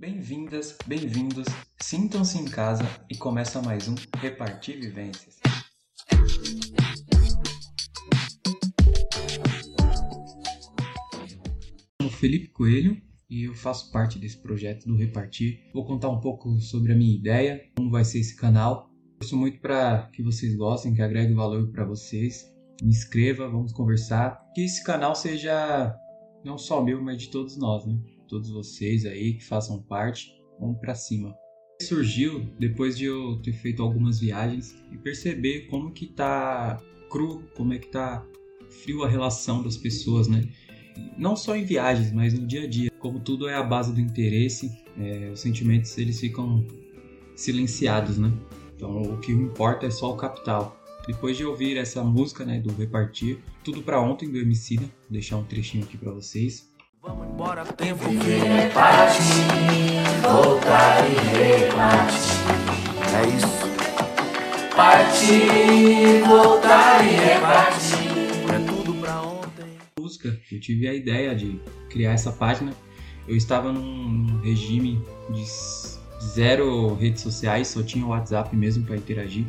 Bem-vindas, bem-vindos, sintam-se em casa e começa mais um Repartir Vivências. Eu sou Felipe Coelho e eu faço parte desse projeto do Repartir. Vou contar um pouco sobre a minha ideia, como vai ser esse canal. Torço muito para que vocês gostem, que agregue valor para vocês. Me inscreva, vamos conversar. Que esse canal seja não só meu, mas de todos nós, né? Todos vocês aí que façam parte. Vamos para cima. Surgiu depois de eu ter feito algumas viagens e perceber como que tá cru, como é que tá frio a relação das pessoas, né? Não só em viagens, mas no dia a dia. Como tudo é a base do interesse, é, os sentimentos eles ficam silenciados, né? Então o que importa é só o capital. Depois de ouvir essa música, né, do Repartir, tudo para ontem do Emicida, vou deixar um trechinho aqui para vocês. Embora, tempo Viver é partir, voltar e repartir. É isso. Partir, voltar e repartir. É tudo pra ontem. Música, eu tive a ideia de criar essa página. Eu estava num regime de zero redes sociais, só tinha o WhatsApp mesmo para interagir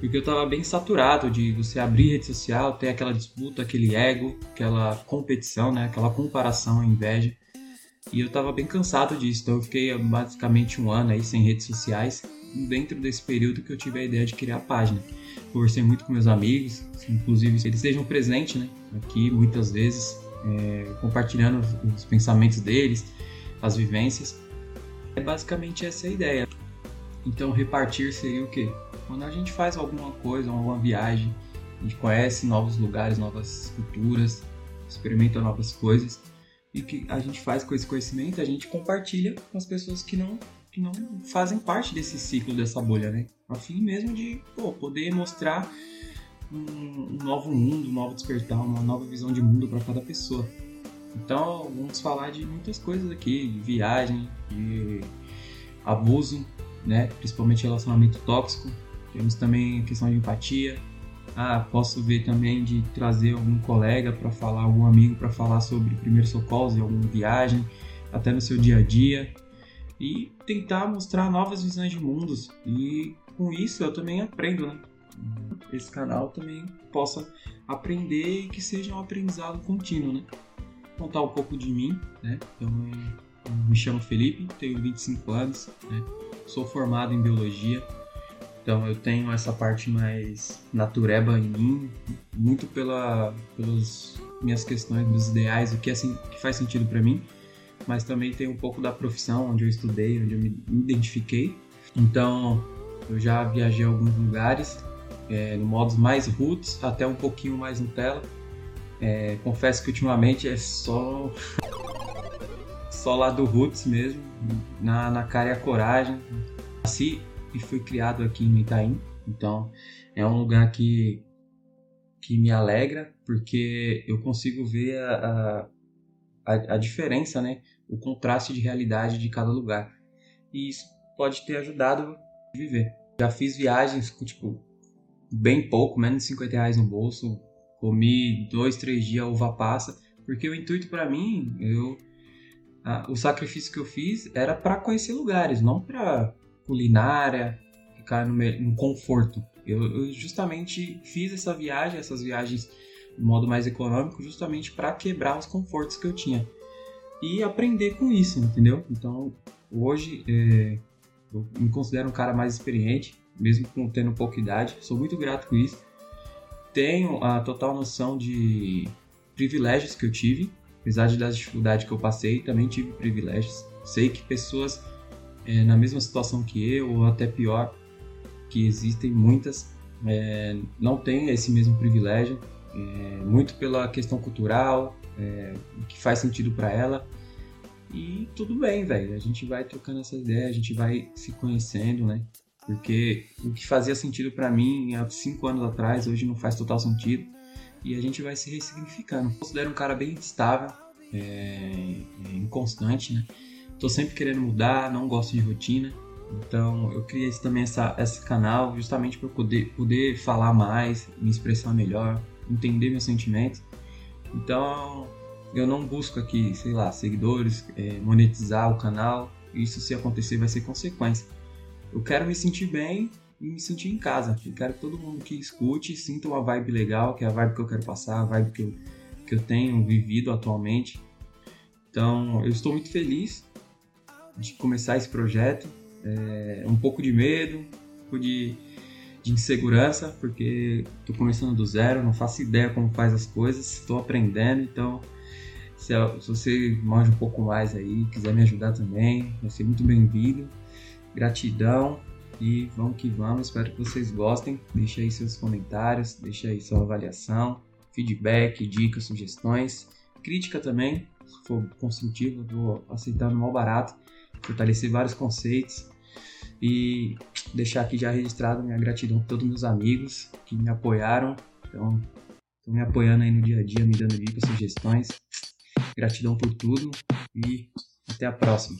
porque eu tava bem saturado de você abrir rede social, ter aquela disputa, aquele ego, aquela competição, né, aquela comparação, inveja. E eu tava bem cansado disso, então eu fiquei basicamente um ano aí sem redes sociais, dentro desse período que eu tive a ideia de criar a página. Conversei muito com meus amigos, inclusive eles estejam presentes, né, aqui muitas vezes, é, compartilhando os pensamentos deles, as vivências. É basicamente essa a ideia. Então repartir seria o quê? Quando a gente faz alguma coisa, alguma viagem, a gente conhece novos lugares, novas culturas, experimenta novas coisas e que a gente faz com esse conhecimento, a gente compartilha com as pessoas que não que não fazem parte desse ciclo dessa bolha, né? A fim mesmo de pô, poder mostrar um, um novo mundo, um novo despertar, uma nova visão de mundo para cada pessoa. Então, vamos falar de muitas coisas aqui, de viagem, de abuso, né? Principalmente relacionamento tóxico, temos também questão de empatia. Ah, posso ver também de trazer algum colega para falar, algum amigo para falar sobre primeiros socorros em alguma viagem, até no seu dia a dia. E tentar mostrar novas visões de mundos. E com isso eu também aprendo, né? Esse canal também possa aprender e que seja um aprendizado contínuo, né? Contar um pouco de mim, né? Então, me chamo Felipe, tenho 25 anos, né? Sou formado em biologia, então eu tenho essa parte mais natureba em mim, muito pela pelas minhas questões dos ideais, o que assim que faz sentido para mim, mas também tem um pouco da profissão onde eu estudei, onde eu me identifiquei. Então eu já viajei a alguns lugares, é, no modos mais roots, até um pouquinho mais Nutella. É, confesso que ultimamente é só só lá do roots mesmo, na, na cara e a coragem. Assim, e fui criado aqui em Itaim. Então é um lugar que, que me alegra porque eu consigo ver a, a, a diferença, né? o contraste de realidade de cada lugar. E isso pode ter ajudado a viver. Já fiz viagens com, tipo, bem pouco, menos de 50 reais no bolso. Comi dois, três dias uva passa. Porque o intuito para mim, eu, a, o sacrifício que eu fiz era para conhecer lugares, não para culinária, ficar no, no conforto. Eu, eu, justamente fiz essa viagem, essas viagens de modo mais econômico, justamente para quebrar os confortos que eu tinha e aprender com isso, entendeu? Então, hoje é, eu me considero um cara mais experiente, mesmo com tendo pouca idade. Sou muito grato com isso. Tenho a total noção de privilégios que eu tive, apesar das dificuldades que eu passei, também tive privilégios. Sei que pessoas é, na mesma situação que eu, ou até pior, que existem muitas, é, não têm esse mesmo privilégio, é, muito pela questão cultural, é, que faz sentido para ela. E tudo bem, velho. A gente vai trocando essa ideia, a gente vai se conhecendo, né? Porque o que fazia sentido para mim há cinco anos atrás, hoje não faz total sentido. E a gente vai se ressignificando. Eu considero um cara bem estável, é, é inconstante, né? Tô sempre querendo mudar, não gosto de rotina. Então eu criei também essa, esse canal justamente para poder, poder falar mais, me expressar melhor, entender meus sentimentos. Então eu não busco aqui, sei lá, seguidores, é, monetizar o canal. isso se acontecer vai ser consequência. Eu quero me sentir bem e me sentir em casa. Eu quero que todo mundo que escute sinta uma vibe legal, que é a vibe que eu quero passar, a vibe que eu, que eu tenho vivido atualmente. Então, eu estou muito feliz de começar esse projeto. É, um pouco de medo, um pouco de, de insegurança, porque estou começando do zero, não faço ideia como faz as coisas, estou aprendendo, então se, se, você manja um pouco mais aí, quiser me ajudar também, vai ser muito bem-vindo. Gratidão e vamos que vamos. Espero que vocês gostem. Deixe aí seus comentários, deixe aí sua avaliação, feedback, dicas, sugestões, crítica também. Se for construtivo, eu vou aceitar no mal barato, fortalecer vários conceitos. E deixar aqui já registrado minha gratidão a todos meus amigos que me apoiaram. Então, estão me apoiando aí no dia a dia, me dando dicas, sugestões. Gratidão por tudo e até a próxima.